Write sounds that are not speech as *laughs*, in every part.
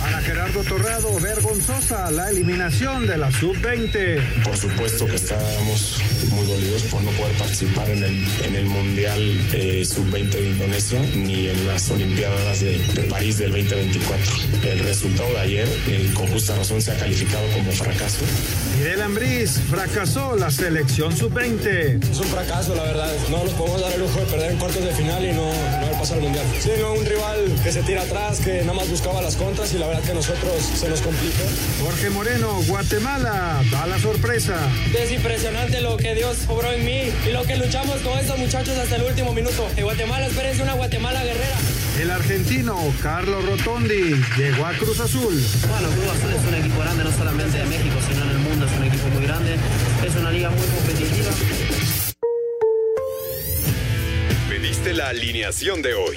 Para Gerardo Torrado, vergonzosa la eliminación de la sub-20. Por supuesto que estábamos muy dolidos por no poder participar en el, en el Mundial eh, sub-20 de Indonesia ni en las Olimpiadas de, de, París del 2024. El resultado de ayer, eh, con justa razón, se ha calificado como fracaso. Miguel Ambriz fracasó la selección sub-20. Es un fracaso, la verdad. No nos podemos dar el lujo de perder en cuartos de final y no, no haber pasado al Mundial. Sí, no, un rival que se tira atrás, que nada más buscaba las contras y la verdad que a nosotros se nos complica. Jorge Moreno, Guatemala, da la sorpresa. Es impresionante lo que Dios obró en mí y lo que luchamos con estos muchachos hasta el último minuto. En Guatemala, espérense una Guatemala guerrera. El argentino Carlos Rotondi llegó a Cruz Azul. Bueno, Cruz Azul es un equipo grande no solamente de México, sino en el mundo. Es un equipo muy grande. Es una liga muy competitiva. Pediste la alineación de hoy.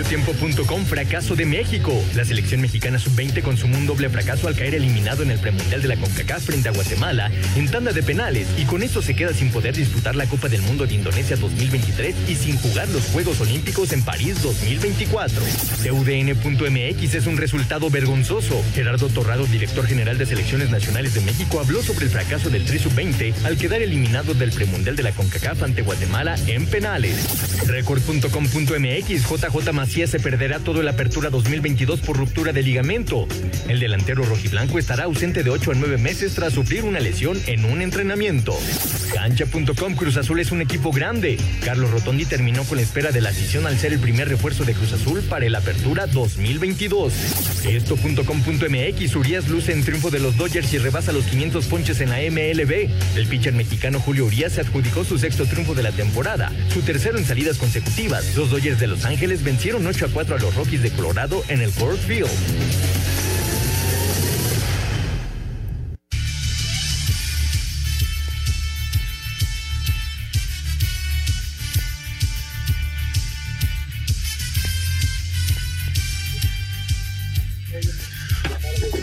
Mediotiempo.com fracaso de México. La selección mexicana sub-20 consumó un doble fracaso al caer eliminado en el premundial de la CONCACAF frente a Guatemala en tanda de penales y con esto se queda sin poder disputar la Copa del Mundo de Indonesia 2023 y sin jugar los Juegos Olímpicos en París 2024. CUDN.mx es un resultado vergonzoso. Gerardo Torrado, director general de selecciones nacionales de México, habló sobre el fracaso del Tri sub-20 al quedar eliminado del premundial de la CONCACAF ante Guatemala en penales. Record.com.mx JJ Se perderá todo el Apertura 2022 por ruptura de ligamento. El delantero rojiblanco estará ausente de 8 a 9 meses tras sufrir una lesión en un entrenamiento. Cancha.com Cruz Azul es un equipo grande. Carlos Rotondi terminó con la espera de la decisión al ser el primer refuerzo de Cruz Azul para el Apertura 2022. Esto.com.mx Urias luce en triunfo de los Dodgers y rebasa los 500 ponches en la MLB. El pitcher mexicano Julio Urias se adjudicó su sexto triunfo de la temporada, su tercero en salidas consecutivas. Los Dodgers de Los Ángeles vencieron 8 a 4 a los Rockies de Colorado en el Coors Field.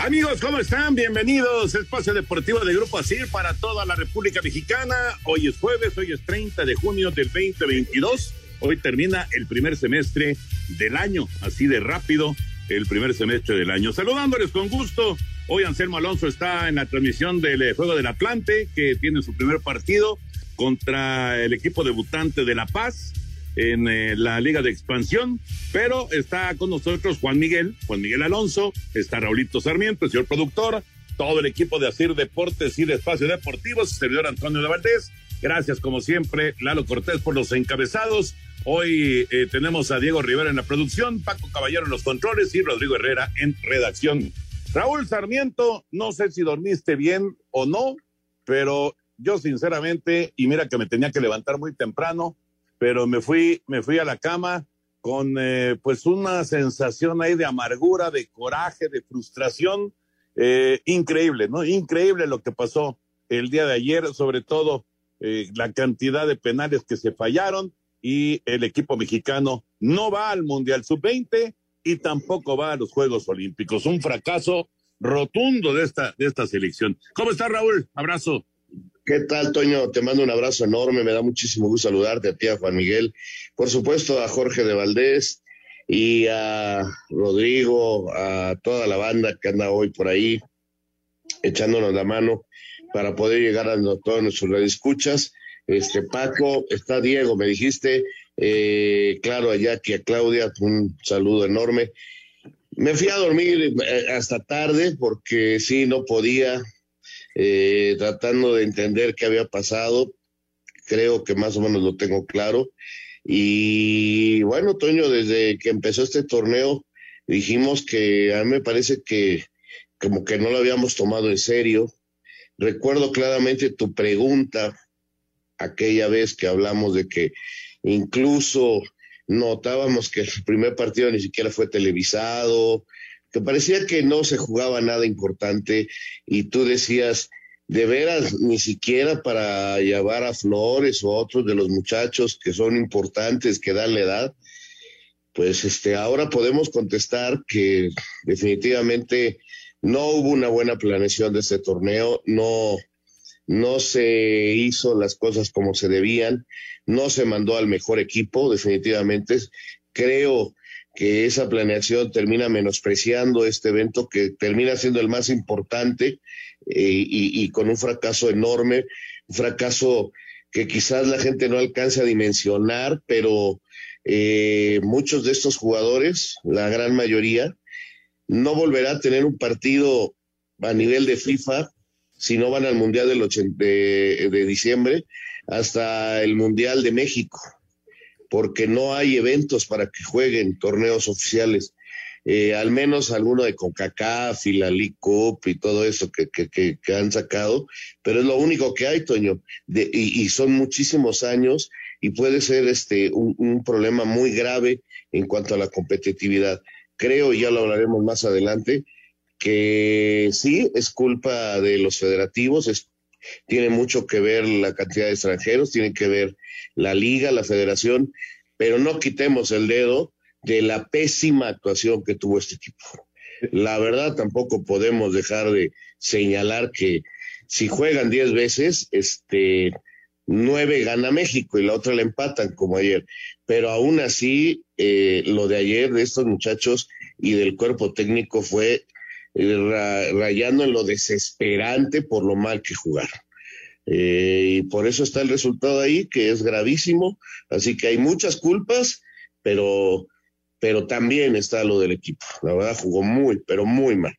Amigos, ¿cómo están? Bienvenidos Espacio Deportivo del Grupo ASIR para toda la República Mexicana. Hoy es jueves, hoy es 30 de junio del 2022. Hoy termina el primer semestre del año, así de rápido, el primer semestre del año. Saludándoles con gusto. Hoy Anselmo Alonso está en la transmisión del eh, Juego del Atlante, que tiene su primer partido contra el equipo debutante de La Paz en eh, la Liga de Expansión, pero está con nosotros Juan Miguel, Juan Miguel Alonso, está Raulito Sarmiento, el señor productor, todo el equipo de Asir Deportes y de Espacio Deportivo, servidor Antonio de. Gracias, como siempre, Lalo Cortés por los encabezados. Hoy eh, tenemos a Diego Rivera en la producción, Paco Caballero en los controles y Rodrigo Herrera en redacción. Raúl Sarmiento, no sé si dormiste bien o no, pero yo sinceramente, y mira que me tenía que levantar muy temprano, pero me fui, me fui a la cama con eh, pues una sensación ahí de amargura, de coraje, de frustración, eh, increíble, ¿no? Increíble lo que pasó el día de ayer, sobre todo la cantidad de penales que se fallaron y el equipo mexicano no va al Mundial Sub-20 y tampoco va a los Juegos Olímpicos. Un fracaso rotundo de esta, de esta selección. ¿Cómo está Raúl? Abrazo. ¿Qué tal, Toño? Te mando un abrazo enorme, me da muchísimo gusto saludarte a ti, a Juan Miguel, por supuesto a Jorge de Valdés y a Rodrigo, a toda la banda que anda hoy por ahí echándonos la mano para poder llegar a todos nuestros escuchas. Este Paco, está Diego, me dijiste, eh, claro, a Jackie, a Claudia, un saludo enorme. Me fui a dormir eh, hasta tarde porque sí, no podía, eh, tratando de entender qué había pasado. Creo que más o menos lo tengo claro. Y bueno, Toño, desde que empezó este torneo, dijimos que a mí me parece que como que no lo habíamos tomado en serio. Recuerdo claramente tu pregunta aquella vez que hablamos de que incluso notábamos que el primer partido ni siquiera fue televisado, que parecía que no se jugaba nada importante y tú decías, de veras, ni siquiera para llevar a Flores o otros de los muchachos que son importantes, que dan la edad, pues este, ahora podemos contestar que definitivamente no hubo una buena planeación de este torneo, no, no se hizo las cosas como se debían, no se mandó al mejor equipo, definitivamente. Creo que esa planeación termina menospreciando este evento que termina siendo el más importante eh, y, con un fracaso enorme, un fracaso que quizás la gente no alcance a dimensionar, pero eh, muchos de estos jugadores, la gran mayoría, no volverá a tener un partido a nivel de FIFA si no van al Mundial del de diciembre hasta el Mundial de México, porque no hay eventos para que jueguen torneos oficiales. Eh, al menos alguno de CONCACAF y la League y todo eso que, que, han sacado, pero es lo único que hay, Toño, de, y, son muchísimos años y puede ser este un, un, problema muy grave en cuanto a la competitividad. Creo, y ya lo hablaremos más adelante, que sí, es culpa de los federativos, es tiene mucho que ver la cantidad de extranjeros, tiene que ver la liga, la federación, pero no quitemos el dedo de la pésima actuación que tuvo este equipo. La verdad, tampoco podemos dejar de señalar que si juegan diez veces, este, nueve gana México y la otra la empatan como ayer. Pero aún así, eh, lo de ayer de estos muchachos y del cuerpo técnico fue rayando en lo desesperante por lo mal que jugaron. Eh, y por eso está el resultado ahí, que es gravísimo. Así que hay muchas culpas, pero, pero también está lo del equipo. La verdad jugó muy, pero muy mal.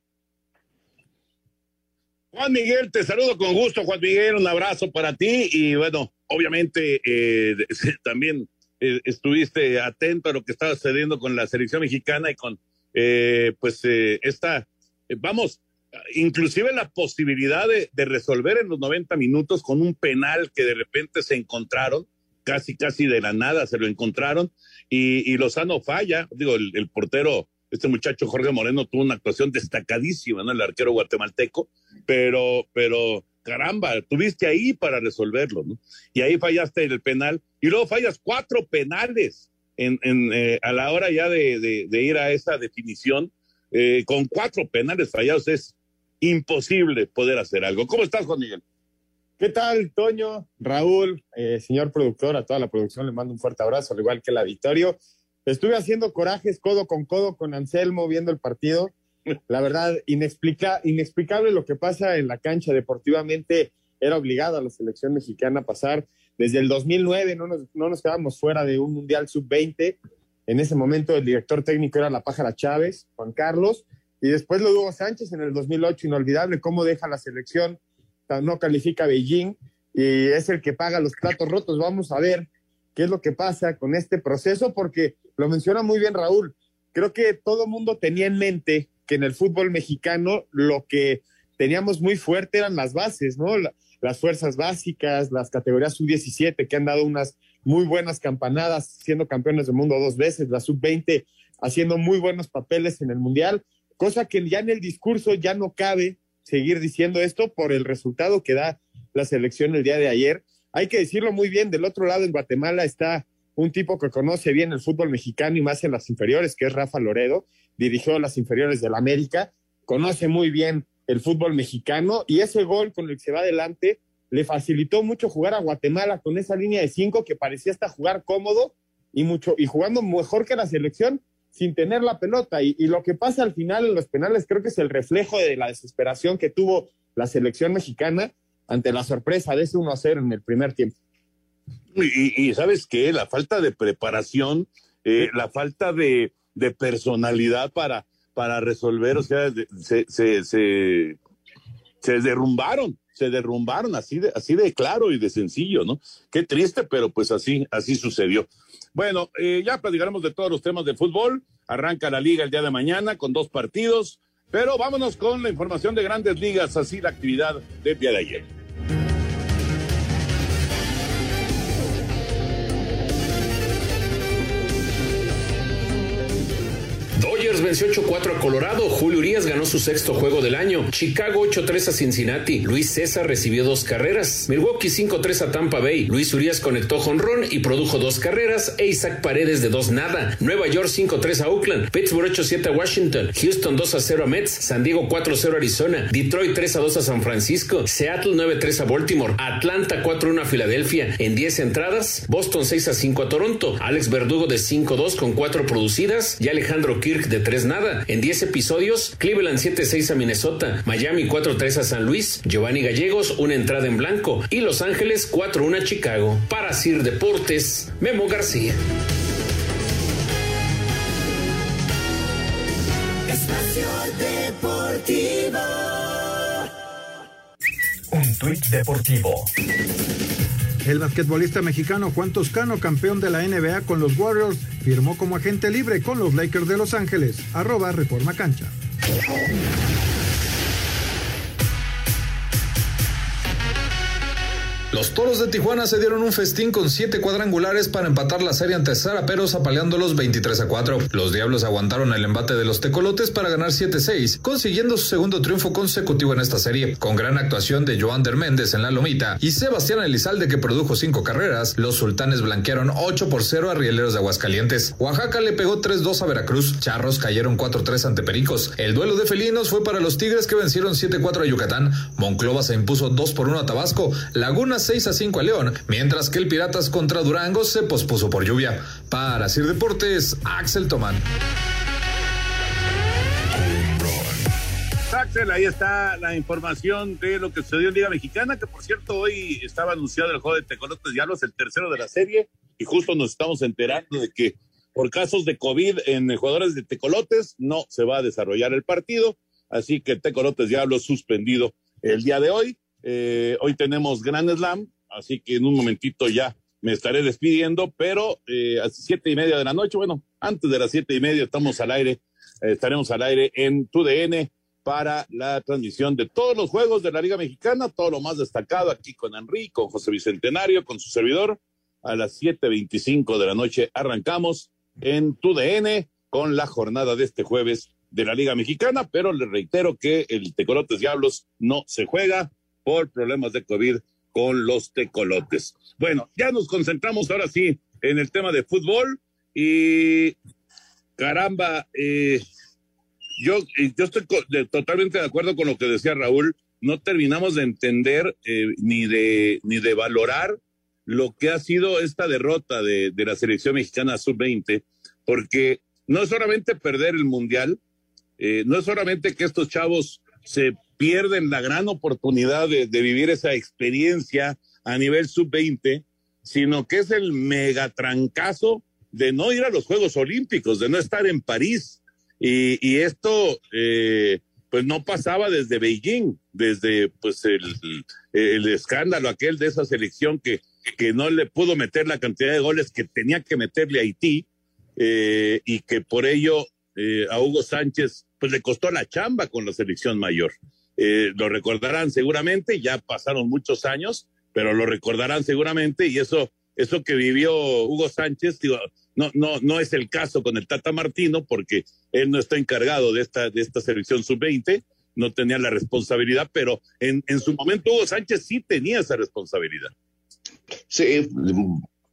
Juan Miguel, te saludo con gusto, Juan Miguel, un abrazo para ti y bueno, obviamente eh, *laughs* también eh, estuviste atento a lo que estaba sucediendo con la selección mexicana y con pues esta eh, vamos, inclusive la posibilidad de, resolver en los 90 minutos con un penal que de repente se encontraron, casi, casi de la nada se lo encontraron, y, Lozano falla, digo, el, portero, este muchacho Jorge Moreno tuvo una actuación destacadísima, ¿no? El arquero guatemalteco, pero, pero, caramba, tuviste ahí para resolverlo, ¿no? Y ahí fallaste el penal, y luego fallas cuatro penales en, eh, a la hora ya de ir a esa definición, eh, con cuatro penales fallados es imposible poder hacer algo. ¿Cómo estás, Juan Miguel? ¿Qué tal, Toño, Raúl, eh, señor productor, a toda la producción le mando un fuerte abrazo, al igual que la Victorio. Estuve haciendo corajes codo con codo con Anselmo viendo el partido. La verdad, inexplica, inexplicable lo que pasa en la cancha deportivamente. Era obligada la selección mexicana a pasar. Desde el 2009 no nos, no nos quedamos fuera de un Mundial Sub-20 en ese momento el director técnico era la Pájara Chávez, Juan Carlos, y después lo Hugo Sánchez en el 2008, inolvidable cómo deja la selección, no califica a Beijing y es el que paga los platos rotos. Vamos a ver qué es lo que pasa con este proceso, porque lo menciona muy bien Raúl. Creo que todo mundo tenía en mente que en el fútbol mexicano lo que teníamos muy fuerte eran las bases, ¿no? Las fuerzas básicas, las categorías sub-17 que han dado unas muy buenas campanadas, siendo campeones del mundo dos veces, la sub-20 haciendo muy buenos papeles en el Mundial, cosa que ya en el discurso ya no cabe seguir diciendo esto por el resultado que da la selección el día de ayer. Hay que decirlo muy bien, del otro lado en Guatemala está un tipo que conoce bien el fútbol mexicano y más en las inferiores, que es Rafa Loredo, dirigió las inferiores del América, conoce muy bien el fútbol mexicano y ese gol con el que se va adelante le facilitó mucho jugar a Guatemala con esa línea de cinco que parecía hasta jugar cómodo y mucho y jugando mejor que la selección sin tener la pelota y, lo que pasa al final en los penales creo que es el reflejo de la desesperación que tuvo la selección mexicana ante la sorpresa de ese 1 a 0 en el primer tiempo. Y, sabes qué, la falta de preparación, eh, la falta de, de personalidad para, para resolver, o sea, se, se, se, derrumbaron, se derrumbaron así de, así de claro y de sencillo, ¿no? Qué triste, pero pues así, así sucedió. Bueno, eh, ya platicaremos de todos los temas de fútbol. Arranca la liga el día de mañana con dos partidos, pero vámonos con la información de grandes ligas, así la actividad del día de ayer. Dodgers venció 8-4 a Colorado. Julio Urias ganó su sexto juego del año. Chicago 8-3 a Cincinnati. Luis César recibió dos carreras. Milwaukee 5-3 a Tampa Bay. Luis Urias conectó jonrón y produjo dos carreras. E Isaac Paredes de dos nada. Nueva York 5-3 a Oakland. Pittsburgh 8-7 a Washington. Houston 2-0 a Mets. San Diego 4-0 a Arizona. Detroit 3-2 a San Francisco. Seattle 9-3 a Baltimore. Atlanta 4-1 a Filadelfia. En 10 entradas, Boston 6-5 a Toronto. Alex Verdugo de 5-2 con 4 producidas. Y Alejandro Kirk de 3 nada. En 10 episodios, Cleveland 7-6 a Minnesota, Miami 4-3 a San Luis, Giovanni Gallegos una entrada en blanco y Los Ángeles 4-1 a Chicago. Para Sir Deportes, Memo García. Espacio Deportivo. Un tuit deportivo. El basquetbolista mexicano Juan Toscano, campeón de la NBA con los Warriors, firmó como agente libre con los Lakers de Los Ángeles. Arroba Reforma Cancha. Los Toros de Tijuana se dieron un festín con siete cuadrangulares para empatar la serie ante Zaraperos apaleándolos 23 a 4. Los Diablos aguantaron el embate de los Tecolotes para ganar 7-6, consiguiendo su segundo triunfo consecutivo en esta serie. Con gran actuación de Joander Méndez en la lomita y Sebastián Elizalde que produjo cinco carreras, los sultanes blanquearon 8 por 0 a Rieleros de Aguascalientes. Oaxaca le pegó 3-2 a Veracruz, Charros cayeron 4-3 ante Pericos. El duelo de felinos fue para los Tigres que vencieron 7-4 a Yucatán. Monclova se impuso 2 por 1 a Tabasco. Laguna 6 a 5 a León, mientras que el Piratas contra Durango se pospuso por lluvia. Para Sir Deportes, Axel Tomán. Axel, ahí está la información de lo que sucedió en Liga Mexicana, que por cierto hoy estaba anunciado el juego de Tecolotes Diablos, el tercero de la serie, y justo nos estamos enterando de que por casos de COVID en jugadores de Tecolotes no se va a desarrollar el partido, así que Tecolotes Diablos suspendido el día de hoy. Eh, hoy tenemos Gran Slam, así que en un momentito ya me estaré despidiendo, pero eh, a las siete y media de la noche, bueno, antes de las siete y media estamos al aire, eh, estaremos al aire en TUDN para la transmisión de todos los juegos de la Liga Mexicana, todo lo más destacado aquí con Enrique, con José Bicentenario, con su servidor. A las siete veinticinco de la noche arrancamos en TUDN con la jornada de este jueves de la Liga Mexicana, pero le reitero que el Tecolotes Diablos no se juega por problemas de COVID con los tecolotes. Bueno, ya nos concentramos ahora sí en el tema de fútbol y caramba, eh, yo, eh, yo estoy totalmente de acuerdo con lo que decía Raúl, no terminamos de entender eh, ni, de, ni de valorar lo que ha sido esta derrota de, de la selección mexicana sub-20, porque no es solamente perder el mundial, no es solamente que estos chavos se pierden la gran oportunidad de, vivir esa experiencia a nivel sub-20, sino que es el megatrancazo de no ir a los Juegos Olímpicos, de no estar en París. Y, esto, eh, pues no pasaba desde Beijing, desde pues el, escándalo aquel de esa selección que, que no le pudo meter la cantidad de goles que tenía que meterle a Haití eh, y que por ello eh, a Hugo Sánchez pues le costó la chamba con la selección mayor. Eh, lo recordarán seguramente, ya pasaron muchos años, pero lo recordarán seguramente y eso, eso que vivió Hugo Sánchez, digo, no, no, no es el caso con el Tata Martino, porque él no está encargado de esta, de esta selección sub-20, no tenía la responsabilidad, pero en, en su momento Hugo Sánchez sí tenía esa responsabilidad. Sí,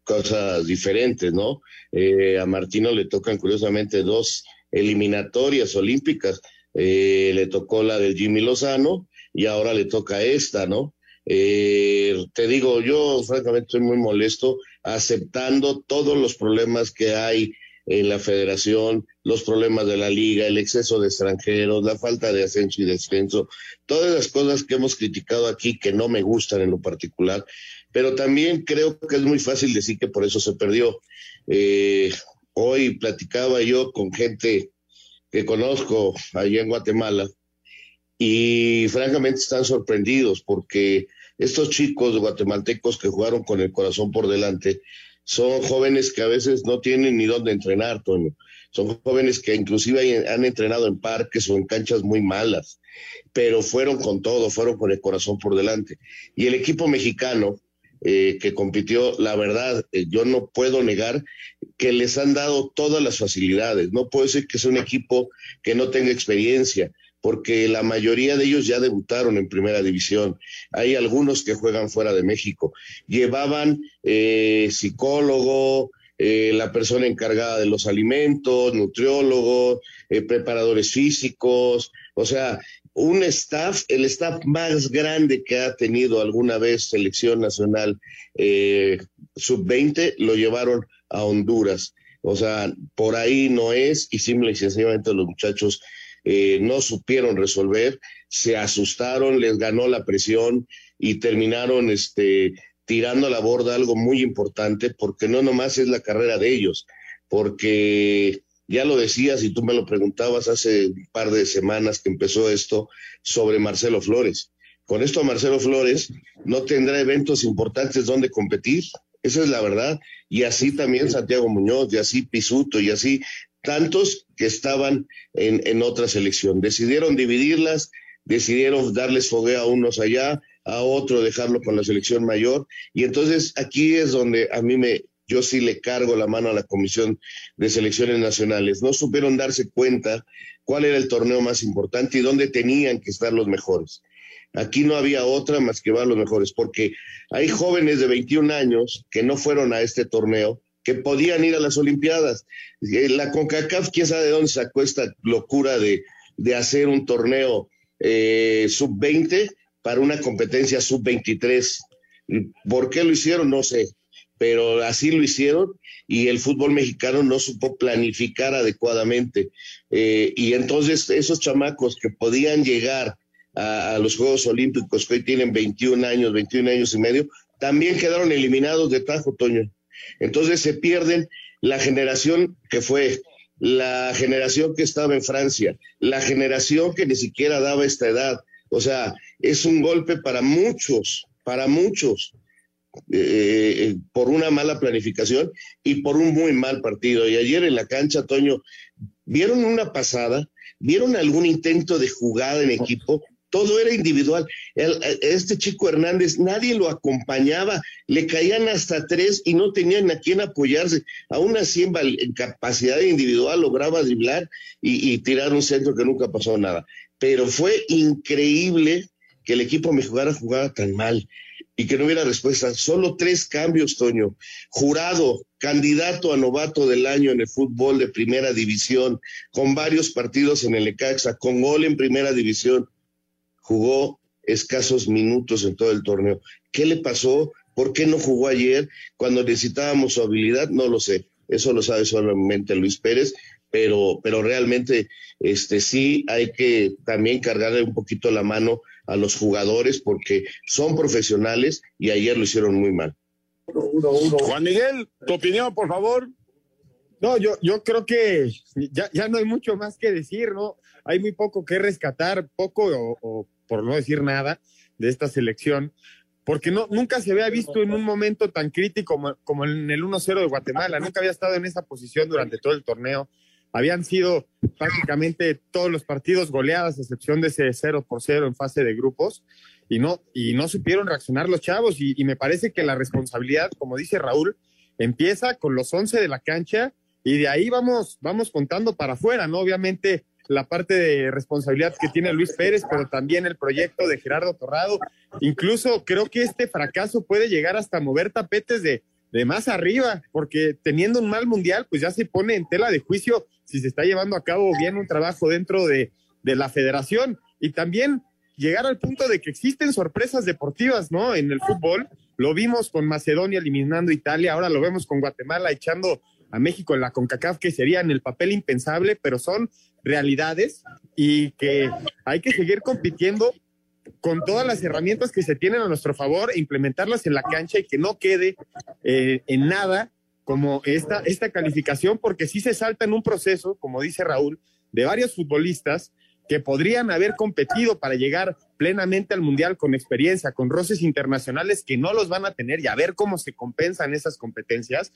cosas diferentes, ¿no? Eh, a Martino le tocan curiosamente dos eliminatorias olímpicas eh, le tocó la del Jimmy Lozano y ahora le toca esta, ¿no? Eh, te digo, yo francamente estoy muy molesto aceptando todos los problemas que hay en la federación, los problemas de la liga, el exceso de extranjeros, la falta de ascenso y descenso, todas las cosas que hemos criticado aquí que no me gustan en lo particular, pero también creo que es muy fácil decir que por eso se perdió. Eh, hoy platicaba yo con gente que conozco allá en Guatemala y francamente están sorprendidos porque estos chicos guatemaltecos que jugaron con el corazón por delante son jóvenes que a veces no tienen ni dónde entrenar, Toño. Son jóvenes que inclusive han entrenado en parques o en canchas muy malas, pero fueron con todo, fueron con el corazón por delante. Y el equipo mexicano eh, que compitió, la verdad, eh, yo no puedo negar que les han dado todas las facilidades. No puede ser que sea un equipo que no tenga experiencia porque la mayoría de ellos ya debutaron en primera división. Hay algunos que juegan fuera de México. Llevaban eh, psicólogo, eh, la persona encargada de los alimentos, nutriólogos, eh, preparadores físicos, o sea, un staff, el staff más grande que ha tenido alguna vez selección nacional sub-20, lo llevaron a Honduras. O sea, por ahí no es y simple y sencillamente los muchachos eh, no supieron resolver, se asustaron, les ganó la presión y terminaron este, tirando a la borda algo muy importante, porque no nomás es la carrera de ellos, porque ya lo decías y tú me lo preguntabas hace un par de semanas que empezó esto sobre Marcelo Flores. Con esto Marcelo Flores no tendrá eventos importantes donde competir, esa es la verdad. Y así también Santiago Muñoz, y así Pisuto, y así tantos que estaban en, en otra selección. Decidieron dividirlas, decidieron darles fogueo a unos allá, a otro dejarlo con la selección mayor. Y entonces aquí es donde a mí me, yo sí le cargo la mano a la Comisión de Selecciones Nacionales. No supieron darse cuenta cuál era el torneo más importante y dónde tenían que estar los mejores. Aquí no había otra más que va los mejores, porque hay jóvenes de 21 años que no fueron a este torneo que podían ir a las Olimpiadas. Eh, la CONCACAF, quién sabe de dónde sacó esta locura de, hacer un torneo eh, sub-20 para una competencia sub-23. ¿Por qué lo hicieron? No sé, pero así lo hicieron y el fútbol mexicano no supo planificar adecuadamente. Eh, y entonces esos chamacos que podían llegar a, los Juegos Olímpicos, que hoy tienen 21 años, 21 años y medio, también quedaron eliminados de Tajo, Toño. Entonces se pierden la generación que fue, la generación que estaba en Francia, la generación que ni siquiera daba esta edad. O sea, es un golpe para muchos, para muchos, eh, eh, por una mala planificación y por un muy mal partido. Y ayer en la cancha, Toño, ¿vieron una pasada? ¿Vieron algún intento de jugada en equipo? todo era individual. este chico Hernández, nadie lo acompañaba, le caían hasta tres y no tenían a quién apoyarse. Aún así, en, capacidad individual, lograba driblar y, y, tirar un centro que nunca pasó nada. Pero fue increíble que el equipo me jugara jugada tan mal y que no hubiera respuesta. Solo tres cambios, Toño. Jurado, candidato a novato del año en el fútbol de primera división, con varios partidos en el ECAXA, con gol en primera división jugó escasos minutos en todo el torneo. ¿Qué le pasó? ¿Por qué no jugó ayer cuando necesitábamos su habilidad? No lo sé. Eso lo sabe solamente Luis Pérez, pero, pero realmente este, sí hay que también cargarle un poquito la mano a los jugadores porque son profesionales y ayer lo hicieron muy mal. Juan Miguel, tu opinión, por favor. No, yo, yo creo que ya, ya no hay mucho más que decir, ¿no? Hay muy poco que rescatar, poco o, o por no decir nada, de esta selección, porque no, nunca se había visto en un momento tan crítico como, como en el 1-0 de Guatemala, nunca había estado en esa posición durante todo el torneo. Habían sido prácticamente todos los partidos goleadas, a excepción de ese 0 por 0 en fase de grupos, y no, y no supieron reaccionar los chavos. Y, y me parece que la responsabilidad, como dice Raúl, empieza con los 11 de la cancha y de ahí vamos, vamos contando para afuera, ¿no? Obviamente la parte de responsabilidad que tiene Luis Pérez, pero también el proyecto de Gerardo Torrado. Incluso creo que este fracaso puede llegar hasta mover tapetes de, de más arriba, porque teniendo un mal mundial, pues ya se pone en tela de juicio si se está llevando a cabo bien un trabajo dentro de, de la federación. Y también llegar al punto de que existen sorpresas deportivas, ¿no? En el fútbol. Lo vimos con Macedonia eliminando a Italia, ahora lo vemos con Guatemala echando a México en la CONCACAF, que sería en el papel impensable, pero son realidades y que hay que seguir compitiendo con todas las herramientas que se tienen a nuestro favor, implementarlas en la cancha y que no quede eh, en nada como esta, esta calificación, porque sí se salta en un proceso, como dice Raúl, de varios futbolistas que podrían haber competido para llegar plenamente al Mundial con experiencia, con roces internacionales que no los van a tener y a ver cómo se compensan esas competencias.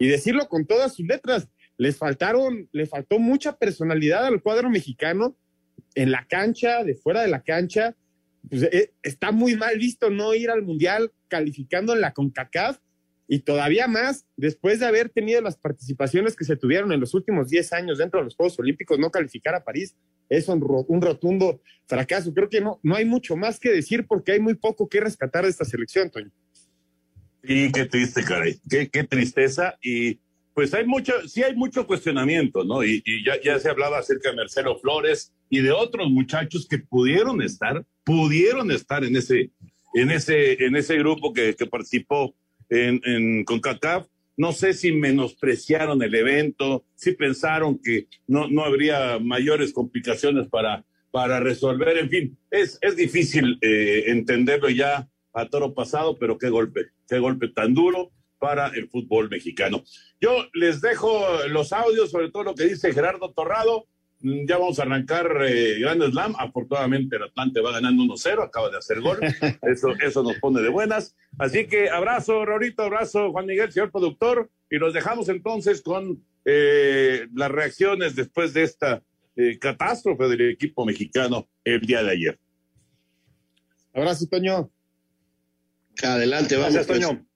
Y decirlo con todas sus letras, les faltaron, le faltó mucha personalidad al cuadro mexicano en la cancha, de fuera de la cancha. Pues, eh, está muy mal visto no ir al Mundial calificando en la CONCACAF y todavía más después de haber tenido las participaciones que se tuvieron en los últimos 10 años dentro de los Juegos Olímpicos, no calificar a París es un, rotundo fracaso. Creo que no, no hay mucho más que decir porque hay muy poco que rescatar de esta selección, Toño. Y qué triste, caray, qué, tristeza. Y pues hay mucho, sí hay mucho cuestionamiento, ¿no? Y, ya, ya se hablaba acerca de Marcelo Flores y de otros muchachos que pudieron estar, pudieron estar en ese, en ese, en ese grupo que participó en, en CONCACAF. No sé si menospreciaron el evento, si pensaron que no, no habría mayores complicaciones para, para resolver. En fin, es, es difícil eh, entenderlo ya a toro pasado, pero qué golpe, qué golpe tan duro para el fútbol mexicano. Yo les dejo los audios, sobre todo lo que dice Gerardo Torrado. Mm, ya vamos a arrancar eh, Grand Slam. Afortunadamente el Atlante va ganando 1-0, acaba de hacer gol. *laughs* Eso, eso nos pone de buenas. Así que abrazo, Rorito, abrazo, Juan Miguel, señor productor. Y los dejamos entonces con eh, las reacciones después de esta eh, catástrofe del equipo mexicano el día de ayer. Abrazo, Toño. Adelante, vamos. Gracias, Toño.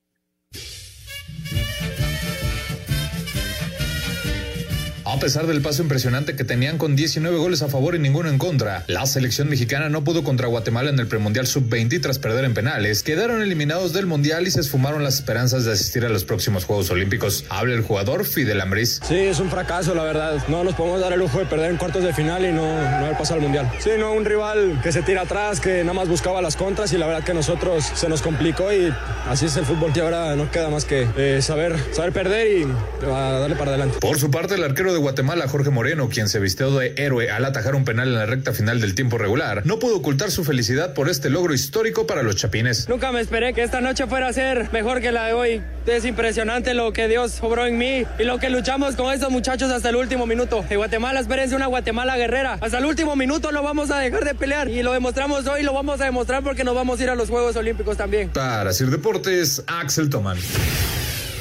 A pesar del paso impresionante que tenían con 19 goles a favor y ninguno en contra, la selección mexicana no pudo contra Guatemala en el premundial sub-20 y tras perder en penales, quedaron eliminados del mundial y se esfumaron las esperanzas de asistir a los próximos Juegos Olímpicos. Habla el jugador Fidel Ambris. Sí, es un fracaso, la verdad. No nos podemos dar el lujo de perder en cuartos de final y no, no haber pasado al mundial. Sí, no, un rival que se tira atrás, que nada más buscaba las contras y la verdad que a nosotros se nos complicó y así es el fútbol que ahora no queda más que eh, saber, saber perder y a darle para adelante. Por su parte, el arquero de Guatemala, Jorge Moreno, quien se vistió de héroe al atajar un penal en la recta final del tiempo regular, no pudo ocultar su felicidad por este logro histórico para los chapines. Nunca me esperé que esta noche fuera a ser mejor que la de hoy. Es impresionante lo que Dios obró en mí y lo que luchamos con estos muchachos hasta el último minuto. En Guatemala, espérense una Guatemala guerrera. Hasta el último minuto no vamos a dejar de pelear y lo demostramos hoy, lo vamos a demostrar porque nos vamos a ir a los Juegos Olímpicos también. Para Sir Deportes, Axel Toman.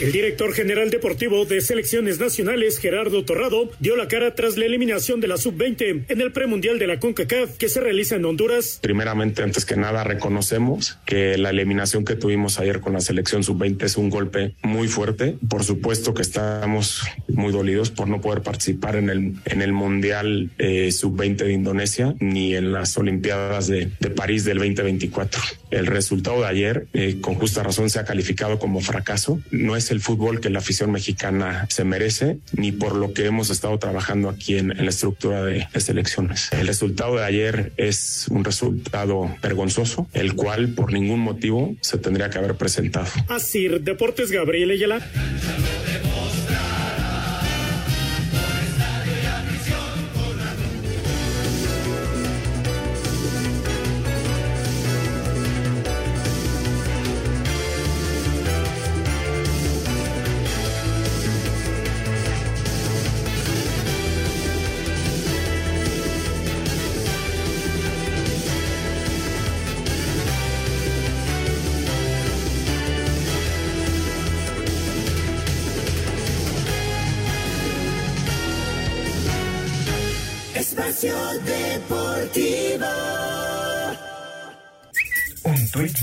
El director general deportivo de selecciones nacionales, Gerardo Torrado, dio la cara tras la eliminación de la sub-20 en el premundial de la CONCACAF que se realiza en Honduras. Primeramente, antes que nada, reconocemos que la eliminación que tuvimos ayer con la selección sub-20 es un golpe muy fuerte. Por supuesto que estamos muy dolidos por no poder participar en el, en el Mundial eh, sub-20 de Indonesia ni en las Olimpiadas de, de, París del 2024. El resultado de ayer, eh, con justa razón, se ha calificado como fracaso. No es el fútbol que la afición mexicana se merece, ni por lo que hemos estado trabajando aquí en, la estructura de, de, selecciones. El resultado de ayer es un resultado vergonzoso, el cual por ningún motivo se tendría que haber presentado. Así, Deportes Gabriel Ayala.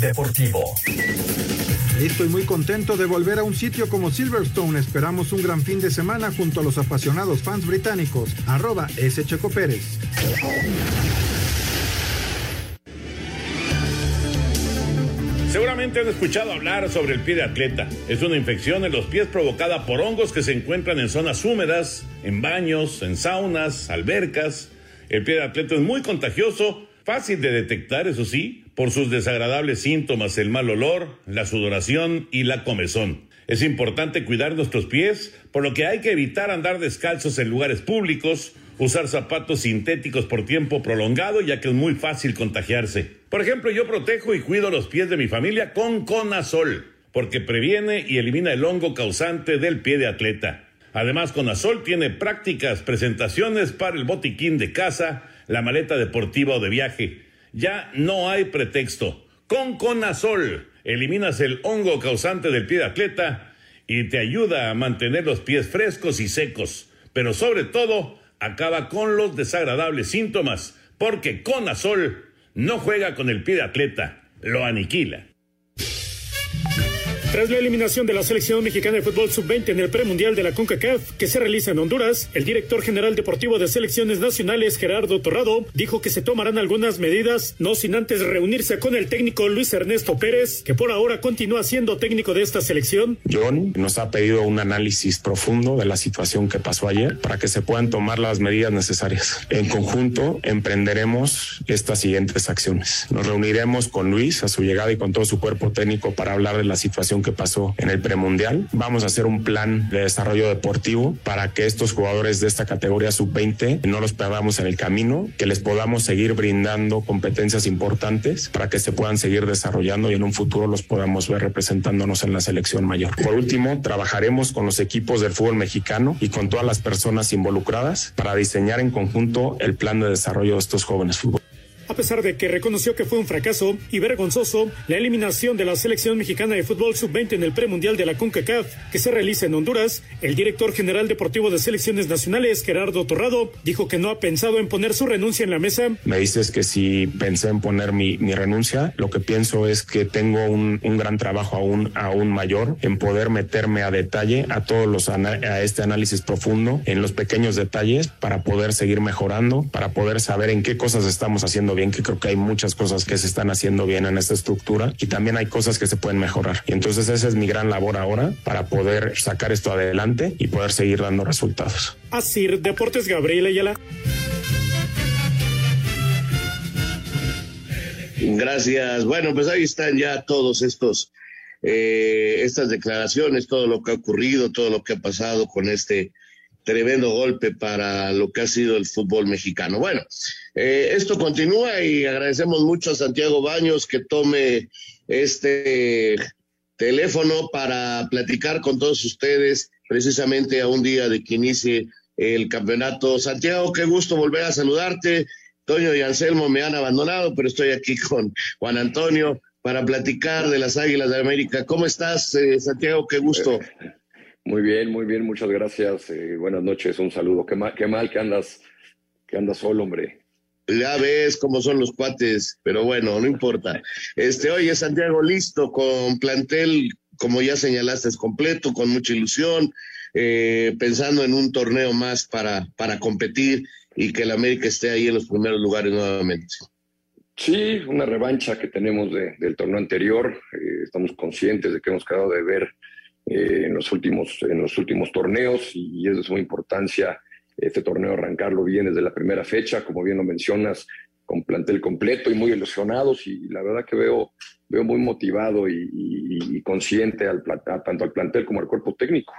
Deportivo. Listo y muy contento de volver a un sitio como Silverstone. Esperamos un gran fin de semana junto a los apasionados fans británicos. Arroba S. Checo Pérez. Seguramente han escuchado hablar sobre el pie de atleta. Es una infección en los pies provocada por hongos que se encuentran en zonas húmedas, en baños, en saunas, albercas. El pie de atleta es muy contagioso, fácil de detectar, eso sí, por sus desagradables síntomas, el mal olor, la sudoración y la comezón. Es importante cuidar nuestros pies, por lo que hay que evitar andar descalzos en lugares públicos usar zapatos sintéticos por tiempo prolongado ya que es muy fácil contagiarse. Por ejemplo, yo protejo y cuido los pies de mi familia con Conazol, porque previene y elimina el hongo causante del pie de atleta. Además, Conazol tiene prácticas presentaciones para el botiquín de casa, la maleta deportiva o de viaje. Ya no hay pretexto. Con Conazol eliminas el hongo causante del pie de atleta y te ayuda a mantener los pies frescos y secos, pero sobre todo acaba con los desagradables síntomas, porque Conazol no juega con el pie de atleta, lo aniquila. Tras la eliminación de la selección mexicana de fútbol sub-20 en el premundial de la CONCACAF que se realiza en Honduras, el director general deportivo de selecciones nacionales, Gerardo Torrado, dijo que se tomarán algunas medidas, no sin antes reunirse con el técnico Luis Ernesto Pérez, que por ahora continúa siendo técnico de esta selección. John nos ha pedido un análisis profundo de la situación que pasó ayer para que se puedan tomar las medidas necesarias. En conjunto, emprenderemos estas siguientes acciones. Nos reuniremos con Luis a su llegada y con todo su cuerpo técnico para hablar de la situación que pasó en el premundial. Vamos a hacer un plan de desarrollo deportivo para que estos jugadores de esta categoría sub-20 no los perdamos en el camino, que les podamos seguir brindando competencias importantes para que se puedan seguir desarrollando y en un futuro los podamos ver representándonos en la selección mayor. Por último, trabajaremos con los equipos del fútbol mexicano y con todas las personas involucradas para diseñar en conjunto el plan de desarrollo de estos jóvenes futbolistas. A pesar de que reconoció que fue un fracaso y vergonzoso la eliminación de la selección mexicana de fútbol sub-20 en el premundial de la CONCACAF que se realiza en Honduras, el director general deportivo de selecciones nacionales, Gerardo Torrado, dijo que no ha pensado en poner su renuncia en la mesa. Me dices que si pensé en poner mi, mi renuncia, lo que pienso es que tengo un, un, gran trabajo aún, aún mayor en poder meterme a detalle a todos los a este análisis profundo en los pequeños detalles para poder seguir mejorando, para poder saber en qué cosas estamos haciendo bien, que creo que hay muchas cosas que se están haciendo bien en esta estructura y también hay cosas que se pueden mejorar. Y entonces esa es mi gran labor ahora para poder sacar esto adelante y poder seguir dando resultados. Así, Deportes Gabriel Ayala. Gracias. Bueno, pues ahí están ya todos estos, eh, estas declaraciones, todo lo que ha ocurrido, todo lo que ha pasado con este tremendo golpe para lo que ha sido el fútbol mexicano. Bueno, eh, esto continúa y agradecemos mucho a Santiago Baños que tome este teléfono para platicar con todos ustedes precisamente a un día de que inicie el campeonato. Santiago, qué gusto volver a saludarte. Toño y Anselmo me han abandonado, pero estoy aquí con Juan Antonio para platicar de las Águilas de América. ¿Cómo estás, eh, Santiago? Qué gusto. Muy bien, muy bien, muchas gracias. Eh, buenas noches, un saludo. Qué mal, qué mal que andas, que andas solo, hombre. Ya ves cómo son los cuates, pero bueno, no importa. Este, oye, Santiago, listo, con plantel, como ya señalaste, es completo, con mucha ilusión, eh, pensando en un torneo más para, para competir y que el América esté ahí en los primeros lugares nuevamente. Sí, una revancha que tenemos de, del torneo anterior. Eh, estamos conscientes de que hemos quedado de ver eh, en, los últimos, en los últimos torneos y es de suma importancia este torneo arrancarlo bien desde la primera fecha, como bien lo mencionas, con plantel completo y muy ilusionados y la verdad que veo, veo muy motivado y, consciente al, tanto al plantel como al cuerpo técnico.